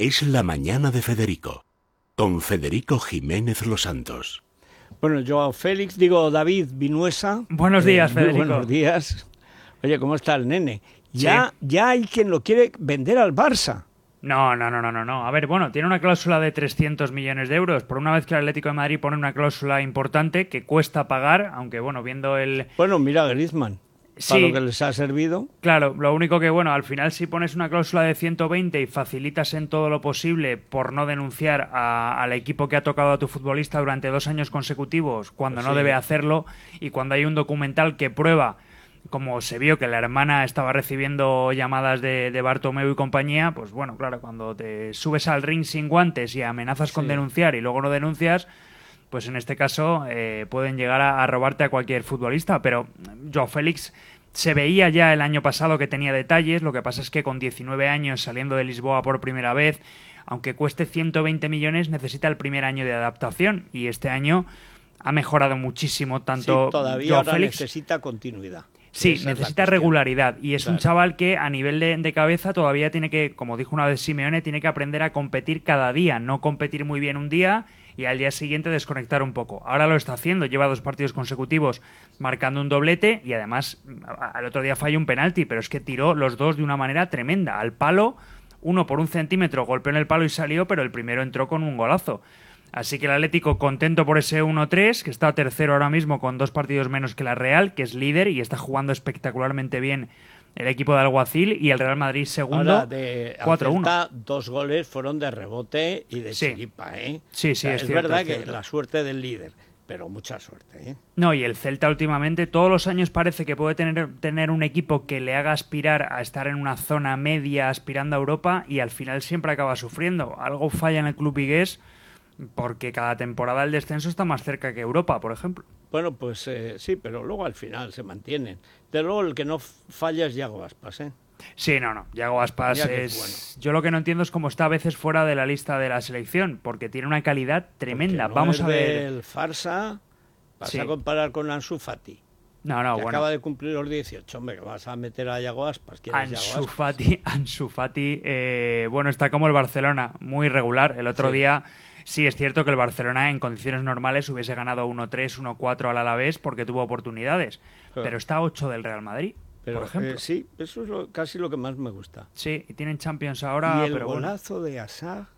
Es la mañana de Federico, con Federico Jiménez Los Santos. Bueno, yo Félix, digo David Vinuesa. Buenos días, Eh, muy Federico. Buenos días. Oye, ¿cómo está el nene? Ya, ya hay quien lo quiere vender al Barça. No, no, no, no, no, no. A ver, bueno, tiene una cláusula de 300 millones de euros. Por una vez que el Atlético de Madrid pone una cláusula importante que cuesta pagar, aunque bueno, viendo el... Bueno, mira a Griezmann. Sí. Para lo que les ha servido. Claro, lo único que, bueno, al final si pones una cláusula de 120 y facilitas en todo lo posible por no denunciar a- al equipo que ha tocado a tu futbolista durante dos años consecutivos cuando Pues no debe hacerlo y cuando hay un documental que prueba como se vio que la hermana estaba recibiendo llamadas de, de Bartomeu y compañía, pues bueno, claro, cuando te subes al ring sin guantes y amenazas con denunciar y luego no denuncias, pues en este caso eh, pueden llegar a, a robarte a cualquier futbolista. Pero Joao Félix se veía ya el año pasado que tenía detalles, lo que pasa es que con 19 años saliendo de Lisboa por primera vez, aunque cueste 120 millones, necesita el primer año de adaptación. Y este año ha mejorado muchísimo tanto sí, todavía Joao ahora Félix. necesita continuidad. Sí, Esa necesita regularidad. Y es un chaval que a nivel de, de cabeza todavía tiene que, como dijo una vez Simeone, tiene que aprender a competir cada día, no competir muy bien un día y al día siguiente desconectar un poco. Ahora lo está haciendo, lleva dos partidos consecutivos marcando un doblete y además al otro día falló un penalti, pero es que tiró los dos de una manera tremenda, al palo, uno por un centímetro golpeó en el palo y salió, pero el primero entró con un golazo. Así que el Atlético contento por ese 1-3, que está tercero ahora mismo con dos partidos menos que la Real, que es líder y está jugando espectacularmente bien el equipo de Alguacil, y el Real Madrid segundo, Ahora, de 4-1. Celta, dos goles fueron de rebote y de Sí. chiripa, ¿eh? Sí, sí, O sea, es es cierto, verdad es que la suerte del líder, pero mucha suerte, ¿eh? No, y el Celta últimamente, todos los años parece que puede tener, tener un equipo que le haga aspirar a estar en una zona media aspirando a Europa y al final siempre acaba sufriendo. Algo falla en el club vigués porque cada temporada el descenso está más cerca que Europa, por ejemplo. Bueno, pues eh, sí, pero luego al final se mantienen. De luego el que no falla es Yago Aspas, ¿eh? Sí, no, no. Yago Aspas es. Yo lo que no entiendo es cómo está a veces fuera de la lista de la selección, porque tiene una calidad tremenda. No Vamos es a ver. del farsa, vas Sí. a comparar con Ansu Fati. No, no, que bueno. acaba de cumplir los 18, hombre, que vas a meter a Yago Aspas. ¿Quién es Yago Ansu Aspas? Fati, Ansu Fati, eh, bueno, está como el Barcelona, muy regular. El otro Sí. día sí es cierto que el Barcelona en condiciones normales hubiese ganado 1-3, 1-4 al Alavés porque tuvo oportunidades, Claro. pero está a 8 del Real Madrid, Pero, por ejemplo. eh, sí, eso es lo- casi lo que más me gusta. Sí, y tienen Champions ahora, y el pero bueno, golazo de Asá,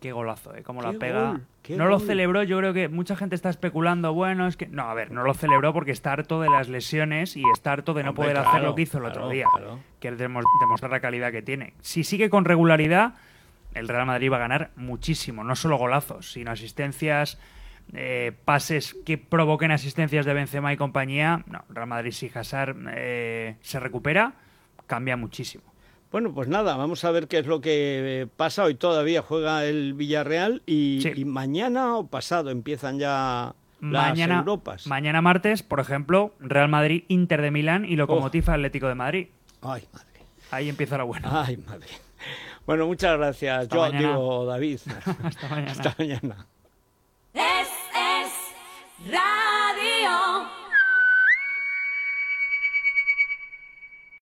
qué golazo, ¿eh? Cómo la pega. gol, no lo celebró, yo creo que mucha gente está especulando, bueno, es que... No, a ver, no lo celebró porque está harto de las lesiones y está harto de no Hombre, poder hacer lo que hizo el otro día. claro. que es demostrar la calidad que tiene. Si sigue con regularidad, el Real Madrid va a ganar muchísimo, no solo golazos, sino asistencias, eh, pases que provoquen asistencias de Benzema y compañía. No, Real Madrid si Hazard eh, se recupera, cambia muchísimo. Bueno, pues nada, vamos a ver qué es lo que eh, pasa. Hoy todavía juega el Villarreal y, Sí. y mañana o pasado empiezan ya las Mañana, Europas. mañana martes, por ejemplo, Real Madrid, Inter de Milán y Lokomotiv Atlético de Madrid. Ay, madre. Ahí empieza lo bueno. Ay, madre. Bueno, muchas gracias. Hasta Yo mañana. digo, David. Hasta mañana. Hasta mañana.